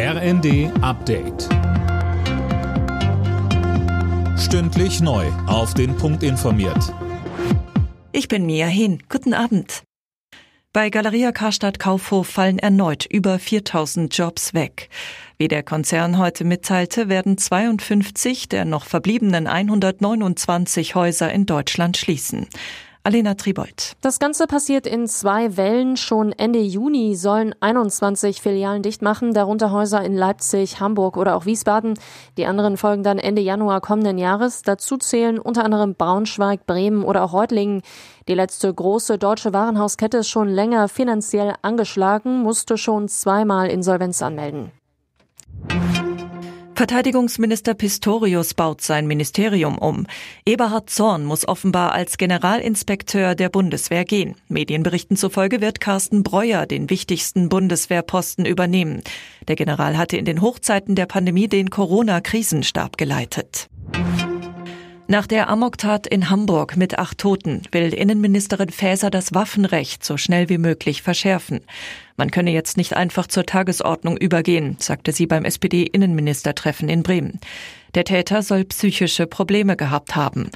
RND Update. Stündlich neu. Auf den Punkt informiert. Ich bin Mia Hin. Guten Abend. Bei Galeria Karstadt Kaufhof fallen erneut über 4000 Jobs weg. Wie der Konzern heute mitteilte, werden 52 der noch verbliebenen 129 Häuser in Deutschland schließen. Alena Tribold. Das Ganze passiert in zwei Wellen. Schon Ende Juni sollen 21 Filialen dicht machen, darunter Häuser in Leipzig, Hamburg oder auch Wiesbaden. Die anderen folgen dann Ende Januar kommenden Jahres. Dazu zählen unter anderem Braunschweig, Bremen oder auch Reutlingen. Die letzte große deutsche Warenhauskette ist schon länger finanziell angeschlagen, musste schon zweimal Insolvenz anmelden. Verteidigungsminister Pistorius baut sein Ministerium um. Eberhard Zorn muss offenbar als Generalinspekteur der Bundeswehr gehen. Medienberichten zufolge wird Carsten Breuer den wichtigsten Bundeswehrposten übernehmen. Der General hatte in den Hochzeiten der Pandemie den Corona-Krisenstab geleitet. Nach der Amoktat in Hamburg mit acht Toten will Innenministerin Faeser das Waffenrecht so schnell wie möglich verschärfen. Man könne jetzt nicht einfach zur Tagesordnung übergehen, sagte sie beim SPD-Innenministertreffen in Bremen. Der Täter soll psychische Probleme gehabt haben.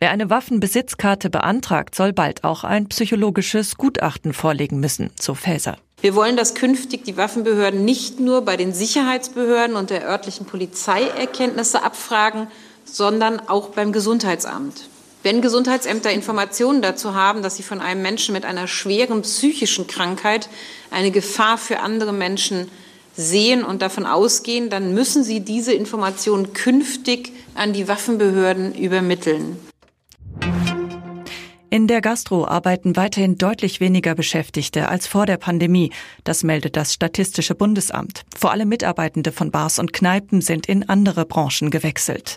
Wer eine Waffenbesitzkarte beantragt, soll bald auch ein psychologisches Gutachten vorlegen müssen, so Faeser. Wir wollen, dass künftig die Waffenbehörden nicht nur bei den Sicherheitsbehörden und der örtlichen Polizei Erkenntnisse abfragen, sondern auch beim Gesundheitsamt. Wenn Gesundheitsämter Informationen dazu haben, dass sie von einem Menschen mit einer schweren psychischen Krankheit eine Gefahr für andere Menschen sehen und davon ausgehen, dann müssen sie diese Informationen künftig an die Waffenbehörden übermitteln. In der Gastro arbeiten weiterhin deutlich weniger Beschäftigte als vor der Pandemie. Das meldet das Statistische Bundesamt. Vor allem Mitarbeitende von Bars und Kneipen sind in andere Branchen gewechselt.